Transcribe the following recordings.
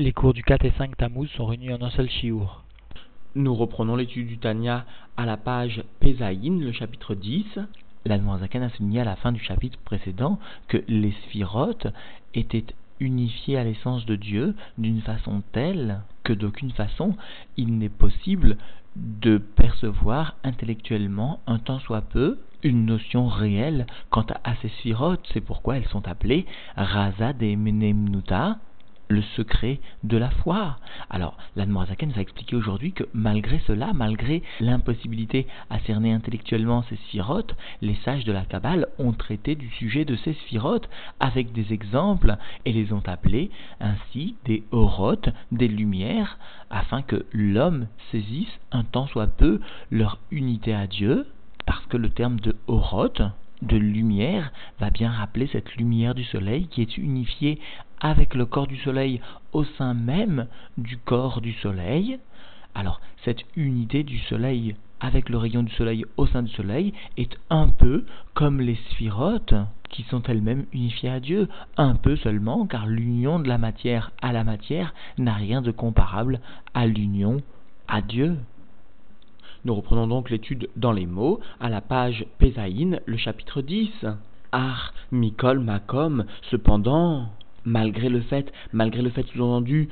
Les cours du 4 et 5 Tammuz sont réunis en un seul chiour. Nous reprenons l'étude du Tanya à la page Pesaïn, le chapitre 10. La Zaken a souligné à la fin du chapitre précédent que les sphirotes étaient unifiés à l'essence de Dieu d'une façon telle que d'aucune façon il n'est possible de percevoir intellectuellement un tant soit peu une notion réelle quant à ces sphirotes. C'est pourquoi elles sont appelées Raza de Menemnuta, le secret de la foi. Alors, l'Admorazaken va expliquer aujourd'hui que malgré cela, malgré l'impossibilité à cerner intellectuellement ces sphirotes, les sages de la Kabbale ont traité du sujet de ces sphirotes avec des exemples et les ont appelés ainsi des orotes, des lumières, afin que l'homme saisisse un tant soit peu leur unité à Dieu, parce que le terme de orote, de lumière va bien rappeler cette lumière du soleil qui est unifiée avec le corps du soleil au sein même du corps du soleil. Alors, cette unité du soleil avec le rayon du soleil au sein du soleil est un peu comme les sphirotes qui sont elles-mêmes unifiées à Dieu, un peu seulement car l'union de la matière à la matière n'a rien de comparable à l'union à Dieu. Nous reprenons donc l'étude dans les mots à la page Pésaïn, le chapitre 10. Ar, Mikol, Makom, cependant, malgré le fait, malgré le fait sous-entendu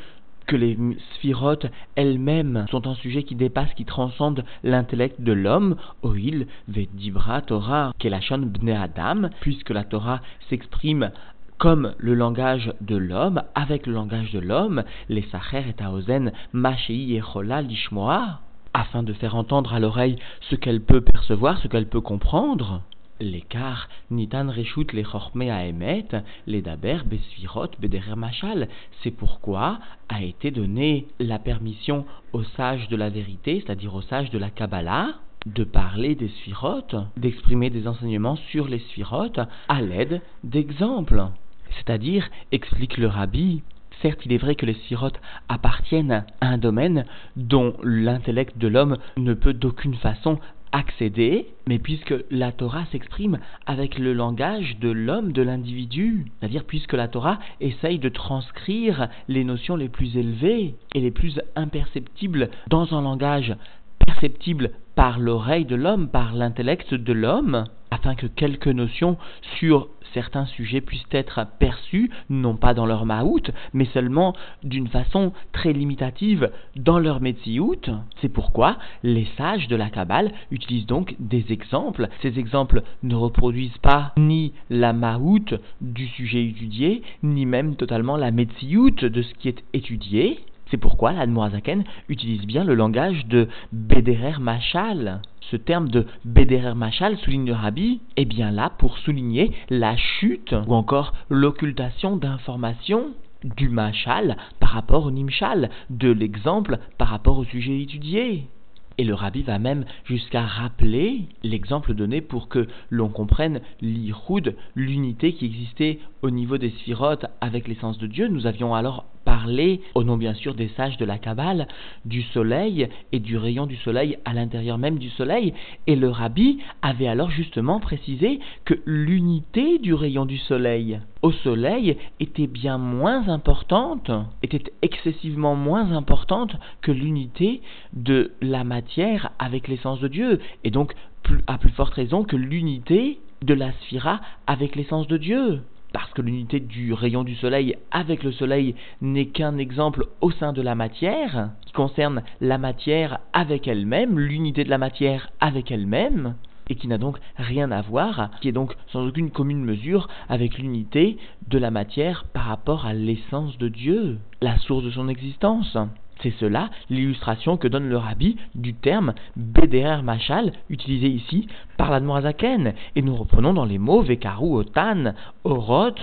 que les sphirotes elles-mêmes sont un sujet qui dépasse, qui transcende l'intellect de l'homme, oil vedibra Torah, kelashon bne Adam, puisque la Torah s'exprime comme le langage de l'homme, avec le langage de l'homme, les sacher et taozen, machei et lishmoa, afin de faire entendre à l'oreille ce qu'elle peut percevoir, ce qu'elle peut comprendre. L'écart, nitan reshut les chormé à emet, les daber besvirot machal. C'est pourquoi a été donnée la permission aux sages de la vérité, c'est-à-dire aux sages de la Kabbalah, de parler des sphirotes, d'exprimer des enseignements sur les sphirotes à l'aide d'exemples. C'est-à-dire, explique le rabbi, Certes, il est vrai que les sirotes appartiennent à un domaine dont l'intellect de l'homme ne peut d'aucune façon accéder, mais puisque la Torah s'exprime avec le langage de l'homme, de l'individu, c'est-à-dire puisque la Torah essaye de transcrire les notions les plus élevées et les plus imperceptibles dans un langage perceptible par l'oreille de l'homme, par l'intellect de l'homme, afin que quelques notions sur certains sujets puissent être perçus, non pas dans leur maout, mais seulement d'une façon très limitative dans leur metsiout. C'est pourquoi les sages de la Kabbale utilisent donc des exemples. Ces exemples ne reproduisent pas ni la maout du sujet étudié, ni même totalement la metsiout de ce qui est étudié, c'est pourquoi l'Admoazaken utilise bien le langage de Bederer Machal. Ce terme de Bederer Machal, souligne le Rabbi, est bien là pour souligner la chute ou encore l'occultation d'informations du Machal par rapport au Nimshal, de l'exemple par rapport au sujet étudié. Et le rabbi va même jusqu'à rappeler l'exemple donné pour que l'on comprenne l'iroud, l'unité qui existait au niveau des sphirotes avec l'essence de Dieu. Nous avions alors parler, au nom bien sûr des sages de la Kabbale, du soleil et du rayon du soleil à l'intérieur même du soleil. Et le rabbi avait alors justement précisé que l'unité du rayon du soleil au soleil était bien moins importante, était excessivement moins importante que l'unité de la matière avec l'essence de Dieu. Et donc, à plus forte raison que l'unité de la sphira avec l'essence de Dieu parce que l'unité du rayon du soleil avec le soleil n'est qu'un exemple au sein de la matière, qui concerne la matière avec elle-même, l'unité de la matière avec elle-même, et qui n'a donc rien à voir, qui est donc sans aucune commune mesure avec l'unité de la matière par rapport à l'essence de Dieu, la source de son existence. C'est cela l'illustration que donne le rabbi du terme Beder Machal, utilisé ici par l'Admorazaken. Et nous reprenons dans les mots Vekaru Otan, Orot.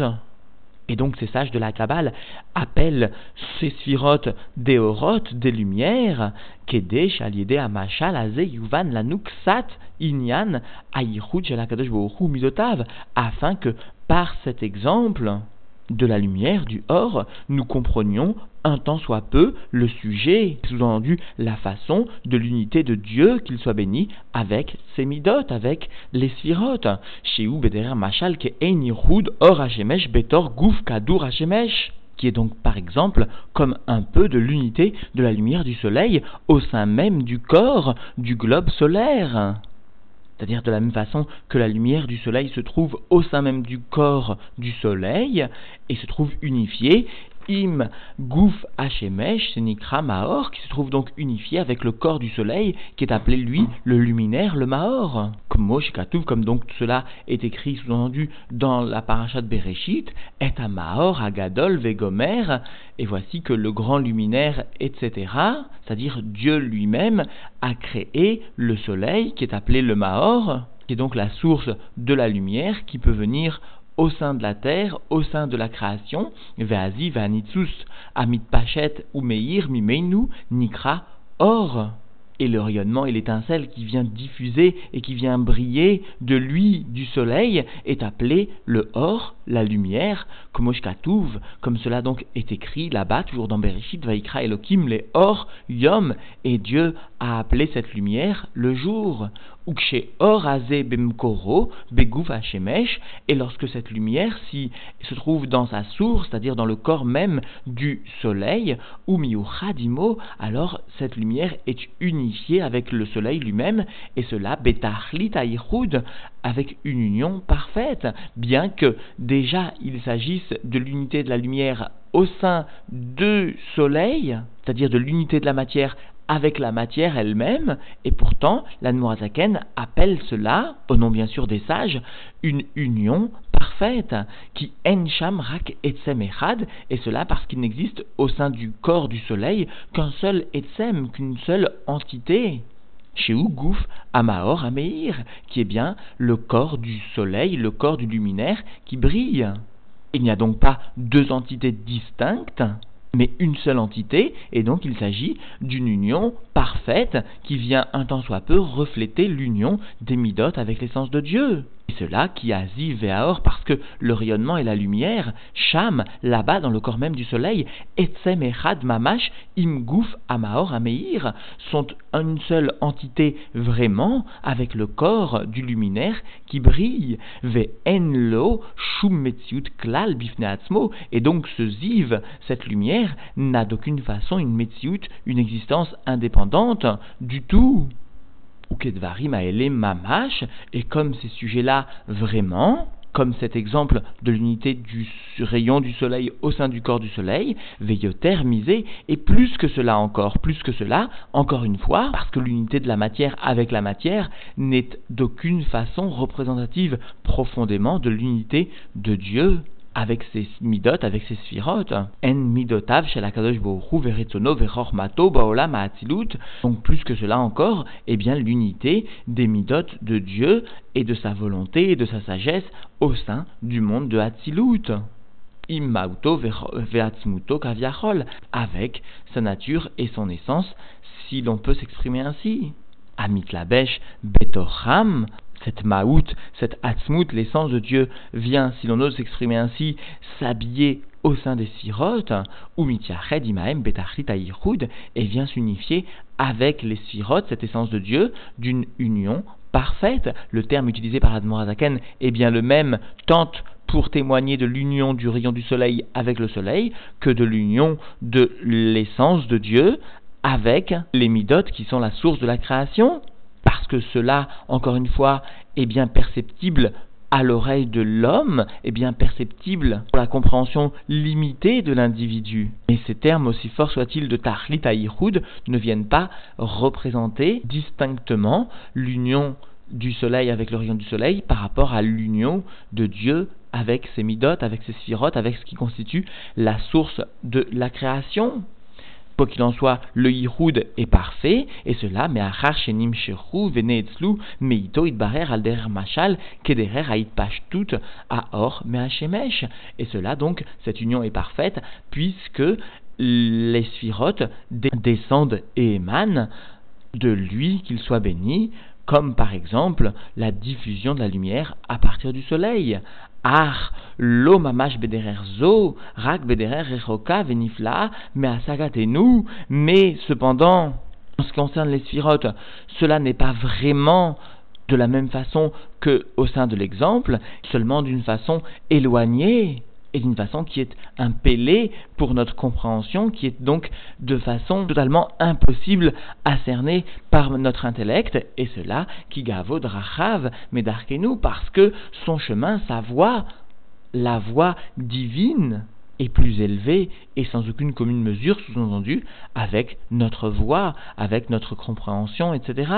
Et donc ces sages de la Kabbale appellent ces sphirotes des orotes, des lumières, Kedesh aliede Amachal Aze Yuvan Lanuksat Inyan Ayichud Shalakadosh Mizotav, afin que par cet exemple, de la lumière, du or, nous comprenions un tant soit peu le sujet, sous-entendu la façon de l'unité de Dieu, qu'il soit béni, avec ses midotes, avec les sphirotes. Chez Machal ke or betor Guf Kadur Hashemesh. qui est donc par exemple comme un peu de l'unité de la lumière du soleil au sein même du corps du globe solaire. C'est-à-dire de la même façon que la lumière du soleil se trouve au sein même du corps du soleil et se trouve unifiée Im Gouf Hashemesh, c'est Nikra Mahor, qui se trouve donc unifié avec le corps du soleil, qui est appelé lui le luminaire, le Mahor. Comme comme donc cela est écrit sous-entendu dans la paracha de Bereshit, est à Mahor, Agadol, Vegomer, et voici que le grand luminaire, etc., c'est-à-dire Dieu lui-même, a créé le soleil, qui est appelé le Mahor, qui est donc la source de la lumière qui peut venir au sein de la terre, au sein de la création, Ve'azi ve'anitzus, amit pachet ou meir mimeinu, nikra, or et le rayonnement et l'étincelle qui vient diffuser et qui vient briller de lui, du soleil, est appelé le or, la lumière, comme comme cela donc est écrit là-bas, toujours dans Bereshit, Vaikra Elohim, les or, yom, et Dieu a appelé cette lumière le jour. Et lorsque cette lumière si, se trouve dans sa source, c'est-à-dire dans le corps même du soleil, ou alors cette lumière est unifiée avec le soleil lui-même, et cela betachlit avec une union parfaite, bien que déjà il s'agisse de l'unité de la lumière au sein du soleil, c'est-à-dire de l'unité de la matière avec la matière elle-même, et pourtant la Noazaken appelle cela, au nom bien sûr des sages, une union parfaite, qui encham rak etsem echad, et cela parce qu'il n'existe au sein du corps du soleil qu'un seul etsem, qu'une seule entité. Chez Ougouf, Amaor, Ameir, qui est bien le corps du soleil, le corps du luminaire qui brille. Il n'y a donc pas deux entités distinctes, mais une seule entité, et donc il s'agit d'une union parfaite qui vient un temps soit peu refléter l'union des midotes avec l'essence de Dieu. Cela qui a Ziv et parce que le rayonnement et la lumière, Sham, là-bas dans le corps même du soleil, Etzem Echad Mamash, Imgouf Amaor Ameir, sont une seule entité vraiment avec le corps du luminaire qui brille. Ve Enlo Shum Klal Bifneatzmo, et donc ce Ziv, cette lumière, n'a d'aucune façon une Metziut, une existence indépendante du tout ou mamash, et comme ces sujets-là vraiment, comme cet exemple de l'unité du rayon du soleil au sein du corps du soleil, veilloter misé, et plus que cela encore, plus que cela, encore une fois, parce que l'unité de la matière avec la matière n'est d'aucune façon représentative profondément de l'unité de Dieu avec ses midot, avec ses sphirotes. En midotav shel akadosh bohu veretzono vechormato baolam ha'atzilut. Donc plus que cela encore, eh bien l'unité des midot de Dieu et de sa volonté et de sa sagesse au sein du monde de Hatzilut. Immauto ve'atzmuto kaviachol, avec sa nature et son essence, si l'on peut s'exprimer ainsi. Amit labesh betocham, cette maout, cette atzmut, l'essence de Dieu, vient, si l'on ose s'exprimer ainsi, s'habiller au sein des sirotes, ou mitiached imaem betachlit et vient s'unifier avec les sirotes, cette essence de Dieu, d'une union parfaite. Le terme utilisé par Admorazaken est bien le même, tant pour témoigner de l'union du rayon du soleil avec le soleil, que de l'union de l'essence de Dieu avec les midotes qui sont la source de la création parce que cela, encore une fois, est bien perceptible à l'oreille de l'homme, est bien perceptible pour la compréhension limitée de l'individu. Mais ces termes, aussi forts soient-ils de Tahlit à ne viennent pas représenter distinctement l'union du soleil avec rayon du soleil par rapport à l'union de Dieu avec ses midotes, avec ses sphirotes, avec ce qui constitue la source de la création. Quoi qu'il en soit, le Yihoud est parfait, et cela, mais achar shenim shechu veneetzlu meito itbarer al derer machal kederer ait pashtut a or. Et cela, donc, cette union est parfaite, puisque les sphirotes descendent et émanent de lui, qu'il soit béni, comme par exemple la diffusion de la lumière à partir du soleil. Ah, lo mamash bederer zo, rak bederer rechoka venifla, nous, mais cependant, en ce qui concerne les sphirotes, cela n'est pas vraiment de la même façon que au sein de l'exemple, seulement d'une façon éloignée et d'une façon qui est impellée pour notre compréhension, qui est donc de façon totalement impossible à cerner par notre intellect, et cela qui gavo drachav medarkenu, parce que son chemin, sa voie, la voie divine, est plus élevé et sans aucune commune mesure, sous-entendu, avec notre voix, avec notre compréhension, etc.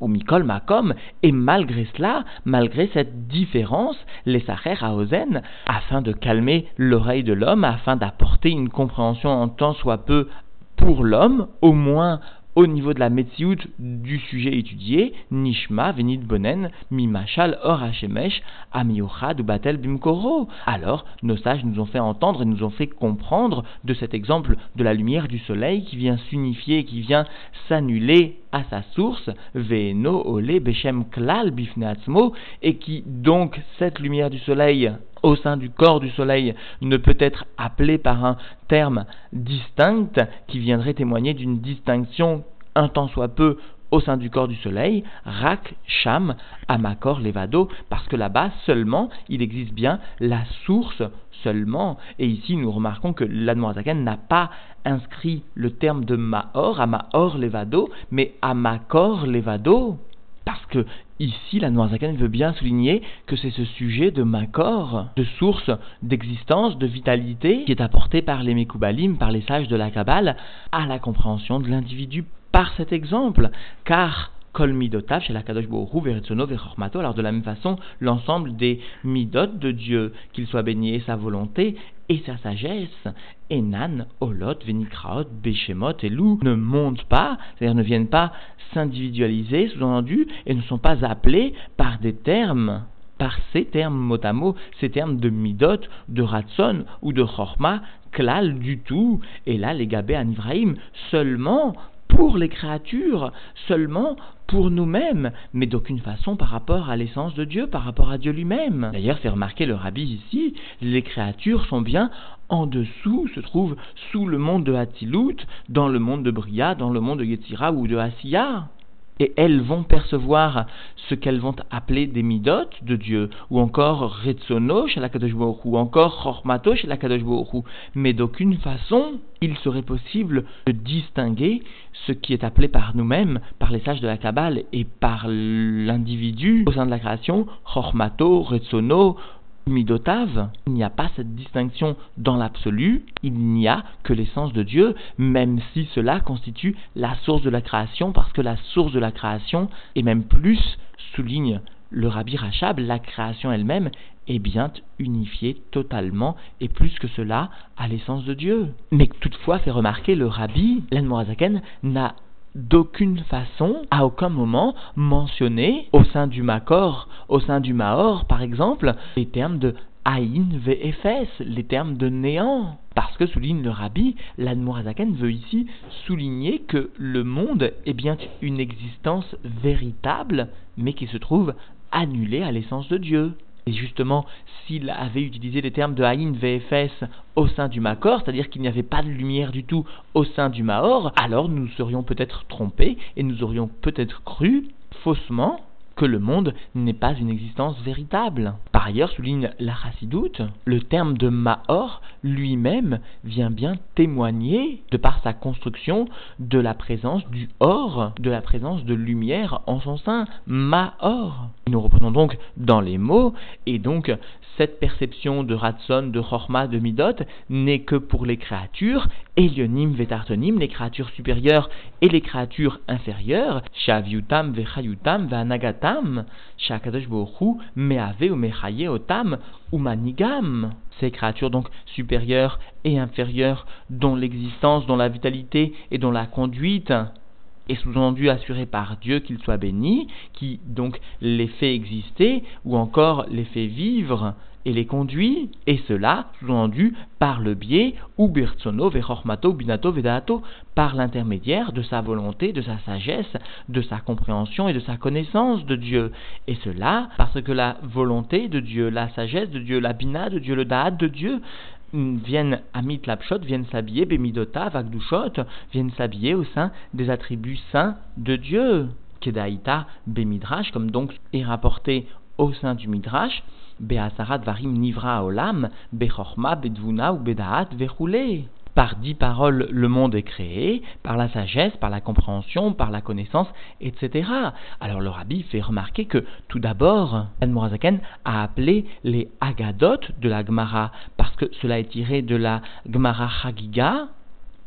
Ou Mikol Makom, et malgré cela, malgré cette différence, les Sacher à Ozen, afin de calmer l'oreille de l'homme, afin d'apporter une compréhension en tant soit peu pour l'homme, au moins au niveau de la Metsiout du sujet étudié, Nishma, Venit Bonen, Mimachal, Or Hashemesh, Amiochad ou Batel Bimkoro. Alors, nos sages nous ont fait entendre et nous ont fait comprendre de cet exemple de la lumière du soleil qui vient s'unifier, qui vient s'annuler à sa source, Veno Ole Beshem Klal Bifneatzmo, et qui donc, cette lumière du soleil, au sein du corps du soleil ne peut être appelée par un terme distinct qui viendrait témoigner d'une distinction un tant soit peu au sein du corps du soleil, Rak, Sham, Amakor, Levado, parce que là-bas seulement il existe bien la source seulement. Et ici nous remarquons que l'Admorazaken n'a pas inscrit le terme de Maor à Levado, mais à Makor Levado. Que ici, la Noirzakan veut bien souligner que c'est ce sujet de Makor, de source d'existence, de vitalité, qui est apporté par les Mekoubalim, par les sages de la Kabbale, à la compréhension de l'individu par cet exemple. Car Kol midotav chez la Kadosh Alors de la même façon, l'ensemble des midot de Dieu, qu'il soit béni et sa volonté et sa sagesse, Enan, Olot, Venikraot, Beshemot et Lou ne montent pas, c'est-à-dire ne viennent pas s'individualiser, sous-entendu, et ne sont pas appelés par des termes par ces termes mot à mot, ces termes de midot, de ratson ou de chorma, klal du tout. Et là, les gabés en seulement pour les créatures, seulement pour nous-mêmes, mais d'aucune façon par rapport à l'essence de Dieu, par rapport à Dieu lui-même. D'ailleurs, c'est remarqué le rabbi ici, les créatures sont bien en dessous, se trouvent sous le monde de Hatilut, dans le monde de Bria, dans le monde de Yetzira ou de Asiya et elles vont percevoir ce qu'elles vont appeler des midot de Dieu, ou encore retsono chez la ou encore chormato chez la mais d'aucune façon il serait possible de distinguer ce qui est appelé par nous-mêmes, par les sages de la Kabbale et par l'individu au sein de la création, chormato, retsono, Midotav, il n'y a pas cette distinction dans l'absolu, il n'y a que l'essence de Dieu, même si cela constitue la source de la création, parce que la source de la création, et même plus, souligne le Rabbi Rachab, la création elle-même est bien unifiée totalement, et plus que cela, à l'essence de Dieu. Mais toutefois, fait remarquer le Rabbi, l'En n'a d'aucune façon, à aucun moment, mentionné au sein du Makor, au sein du Maor, par exemple, les termes de Aïn VFS, les termes de néant. Parce que, souligne le rabbi, l'Admorazaken veut ici souligner que le monde est bien une existence véritable, mais qui se trouve annulée à l'essence de Dieu. Et justement, s'il avait utilisé les termes de Haïn VFS au sein du Makor, c'est-à-dire qu'il n'y avait pas de lumière du tout au sein du Mahor, alors nous serions peut-être trompés et nous aurions peut-être cru faussement que le monde n'est pas une existence véritable. Par ailleurs, souligne la Chassidoute, le terme de Mahor lui-même vient bien témoigner, de par sa construction, de la présence du Or, de la présence de lumière en son sein, Mahor. Nous reprenons donc dans les mots, et donc cette perception de Ratson, de Chorma, de Midot n'est que pour les créatures, Elionim, Vetartonim, les créatures supérieures et les créatures inférieures, Shavyutam, Vechayutam, Vanagatam, Shakadosh Bohu, Meave ou Mechaye Otam, ou Manigam. Ces créatures donc supérieures et inférieures, dont l'existence, dont la vitalité et dont la conduite est sous-entendu assuré par Dieu qu'il soit béni, qui donc les fait exister, ou encore les fait vivre et les conduit, et cela, sous-entendu, par le biais, ou birtsono, vechormato, binato, vedato, par l'intermédiaire de sa volonté, de sa sagesse, de sa compréhension et de sa connaissance de Dieu. Et cela, parce que la volonté de Dieu, la sagesse de Dieu, la bina de Dieu, le da'at de Dieu, viennent Amit Lapshot, viennent s'habiller, Bemidota, Vagdushot, viennent s'habiller au sein des attributs saints de Dieu. Kedaïta, Bemidrash, comme donc est rapporté au sein du Midrash, Be'asarat varim nivra olam, bechorma, bedvuna ou bedaat verroulé. Par dix paroles, le monde est créé, par la sagesse, par la compréhension, par la connaissance, etc. Alors le rabbi fait remarquer que, tout d'abord, Morazaken a appelé les Agadot de la Gemara, parce que cela est tiré de la Gemara Chagiga,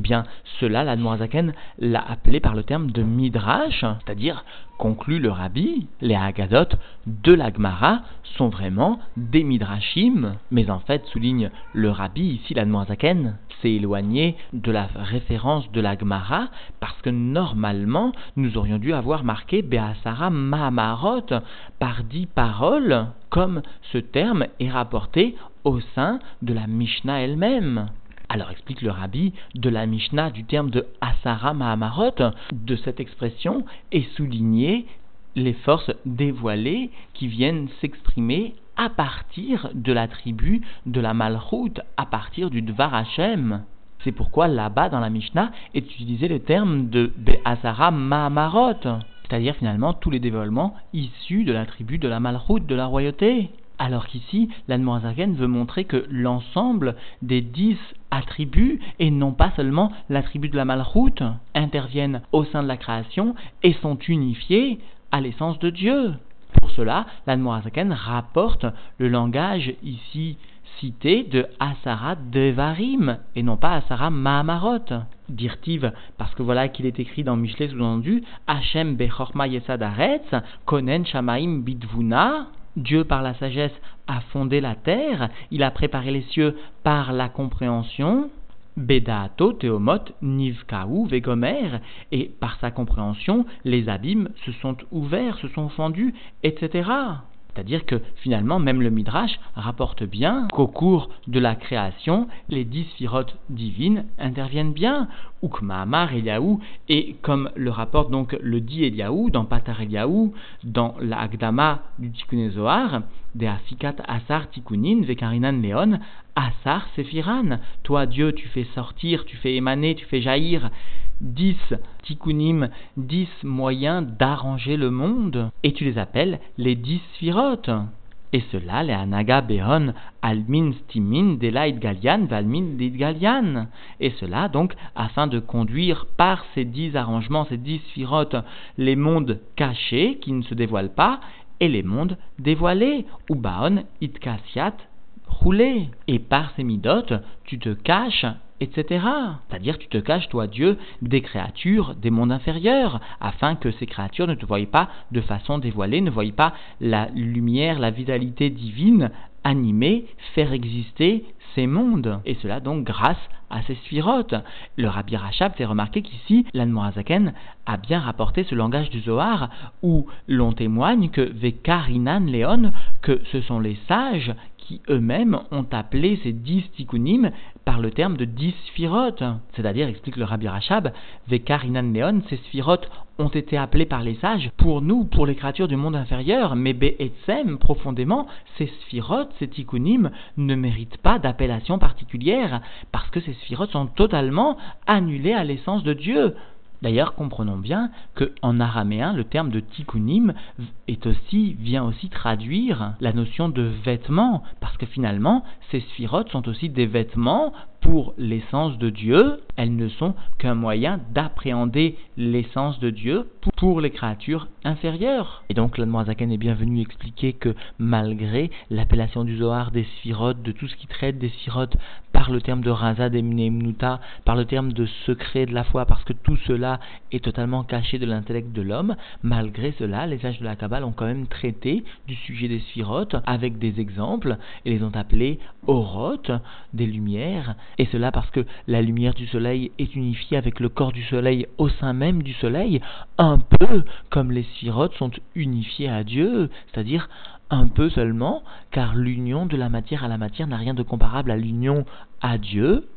bien cela, la Noirzaken l'a appelé par le terme de Midrash, c'est-à-dire, conclut le rabbi, les Haggadot de la Gemara sont vraiment des Midrashim, mais en fait, souligne le rabbi, ici la Noirzaken s'est éloigné de la référence de la Gemara, parce que normalement, nous aurions dû avoir marqué Beasara Mahamarot par dix paroles, comme ce terme est rapporté au sein de la Mishnah elle-même. Alors explique le rabbi de la Mishnah du terme de Asara Mahamarot, de cette expression est souligné les forces dévoilées qui viennent s'exprimer à partir de la tribu de la Malchut, à partir du Dvar Hashem. C'est pourquoi là-bas dans la Mishnah est utilisé le terme de Be'asara Mahamarot, c'est-à-dire finalement tous les dévoilements issus de la tribu de la Malchut, de la royauté. Alors qu'ici, l'Anmoazaken veut montrer que l'ensemble des dix attributs, et non pas seulement l'attribut de la malroute, interviennent au sein de la création et sont unifiés à l'essence de Dieu. Pour cela, l'Anmoazaken rapporte le langage ici cité de Asara Devarim et non pas Asara Mahamarot. Dirtiv, parce que voilà qu'il est écrit dans Michelet sous-entendu Hachem Bechorma Yesadaretz Konen Shamaim Bidvuna Dieu, par la sagesse, a fondé la terre, il a préparé les cieux par la compréhension. Théomot, Nivkaou, Vegomer, et par sa compréhension, les abîmes se sont ouverts, se sont fendus, etc. C'est-à-dire que finalement, même le Midrash rapporte bien qu'au cours de la création, les dix sphirotes divines interviennent bien. Ukmahamar Eliaou, et comme le rapporte donc le dit Eliaou dans Patar Eliaou, dans la du Tikkun Zohar, de Afikat Asar Tikkunin Vekarinan Leon, Asar Sephiran. Toi, Dieu, tu fais sortir, tu fais émaner, tu fais jaillir dix tikkunim, dix moyens d'arranger le monde, et tu les appelles les dix sphirotes. Et cela, les anaga behon almin stimin delaid galian valmin galian. Et cela, donc, afin de conduire par ces dix arrangements, ces dix sphirotes, les mondes cachés qui ne se dévoilent pas, et les mondes dévoilés, ou baon itkasiat roulé. Et par ces midotes, tu te caches etc. C'est-à-dire tu te caches, toi Dieu, des créatures des mondes inférieurs, afin que ces créatures ne te voient pas de façon dévoilée, ne voient pas la lumière, la vitalité divine animer, faire exister ces mondes. Et cela donc grâce à ces sphirotes. Le Rabbi Rachab fait remarquer qu'ici, l'Anmoazaken a bien rapporté ce langage du Zohar où l'on témoigne que Vekarinan Leon, que ce sont les sages qui eux-mêmes ont appelé ces dix tikkunim par le terme de dix sphirotes. C'est-à-dire, explique le Rabbi Rachab, Vekarinan Leon, ces sphirotes ont été appelés par les sages pour nous, pour les créatures du monde inférieur, mais Be'etzem, profondément, ces sphirotes, ces tikkunim, ne méritent pas d'appellation particulière, parce que ces sphirotes sont totalement annulés à l'essence de Dieu. D'ailleurs, comprenons bien que en araméen, le terme de tikkunim est aussi, vient aussi traduire la notion de vêtements, parce que finalement, ces sphirotes sont aussi des vêtements pour l'essence de Dieu, elles ne sont qu'un moyen d'appréhender l'essence de Dieu pour les créatures inférieures. Et donc l'Admoazaken est bien venu expliquer que malgré l'appellation du Zohar des sphirotes, de tout ce qui traite des sphirotes par le terme de Razad et Mneimnuta, par le terme de secret de la foi, parce que tout cela est totalement caché de l'intellect de l'homme, malgré cela, les sages de la Kabbale ont quand même traité du sujet des sphirotes avec des exemples et les ont appelés orotes, des lumières, et cela parce que la lumière du soleil est unifiée avec le corps du soleil au sein même du soleil, un peu comme les sphirotes sont unifiées à Dieu, c'est-à-dire un peu seulement, car l'union de la matière à la matière n'a rien de comparable à l'union à Dieu.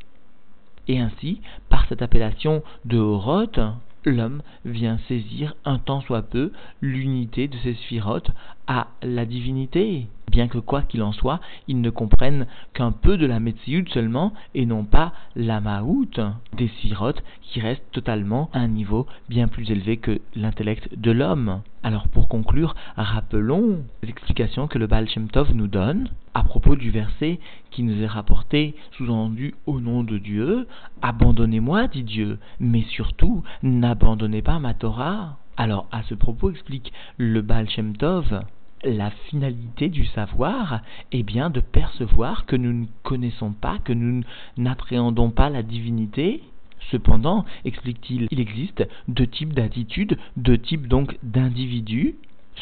Et ainsi, par cette appellation de Horoth, l'homme vient saisir un tant soit peu l'unité de ces sphirotes à la divinité, bien que quoi qu'il en soit, ils ne comprennent qu'un peu de la Metsioud seulement et non pas la Maout des sirotes qui restent totalement à un niveau bien plus élevé que l'intellect de l'homme. Alors pour conclure, rappelons les explications que le Baal Shem nous donne à propos du verset qui nous est rapporté, sous-entendu au nom de Dieu, Abandonnez-moi, dit Dieu, mais surtout n'abandonnez pas ma Torah. Alors, à ce propos, explique le Baal Shem Tov, la finalité du savoir est bien de percevoir que nous ne connaissons pas, que nous n'appréhendons pas la divinité. Cependant, explique-t-il, il existe deux types d'attitudes, deux types donc d'individus.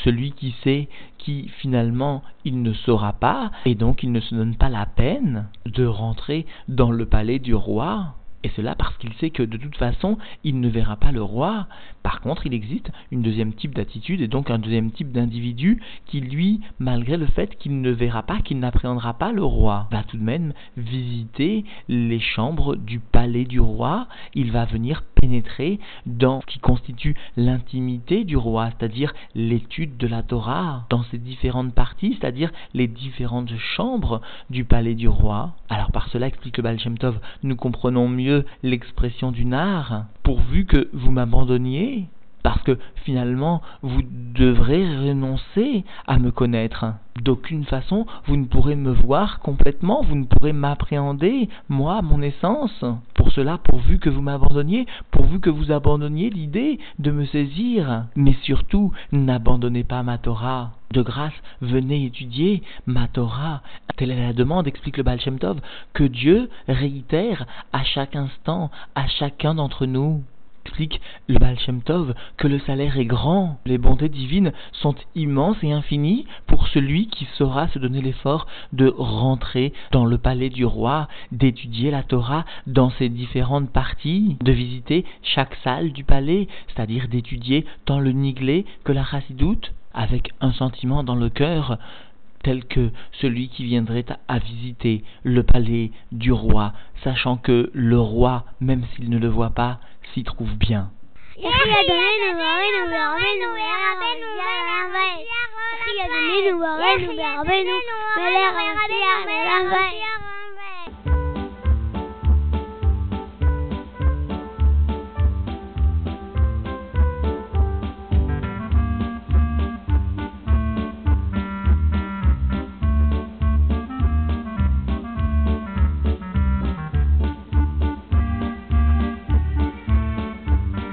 Celui qui sait qui finalement il ne saura pas, et donc il ne se donne pas la peine de rentrer dans le palais du roi, et cela parce qu'il sait que de toute façon, il ne verra pas le roi. Par contre, il existe une deuxième type d'attitude et donc un deuxième type d'individu qui, lui, malgré le fait qu'il ne verra pas, qu'il n'appréhendra pas le roi, va tout de même visiter les chambres du palais du roi. Il va venir pénétrer dans ce qui constitue l'intimité du roi, c'est-à-dire l'étude de la Torah, dans ses différentes parties, c'est-à-dire les différentes chambres du palais du roi. Alors par cela, explique le Baal nous comprenons mieux l'expression du art, pourvu que vous m'abandonniez, parce que finalement vous devrez renoncer à me connaître. D'aucune façon vous ne pourrez me voir complètement, vous ne pourrez m'appréhender, moi, mon essence. Pour cela, pourvu que vous m'abandonniez, pourvu que vous abandonniez l'idée de me saisir. Mais surtout, n'abandonnez pas ma Torah. De grâce, venez étudier ma Torah. Telle est la demande, explique le Baal Shem Tov, que Dieu réitère à chaque instant, à chacun d'entre nous explique le Baal Shem Tov que le salaire est grand, les bontés divines sont immenses et infinies pour celui qui saura se donner l'effort de rentrer dans le palais du roi, d'étudier la Torah dans ses différentes parties, de visiter chaque salle du palais, c'est-à-dire d'étudier tant le Niglé que la Chassidoute, avec un sentiment dans le cœur tel que celui qui viendrait à visiter le palais du roi, sachant que le roi, même s'il ne le voit pas, s'y trouve bien.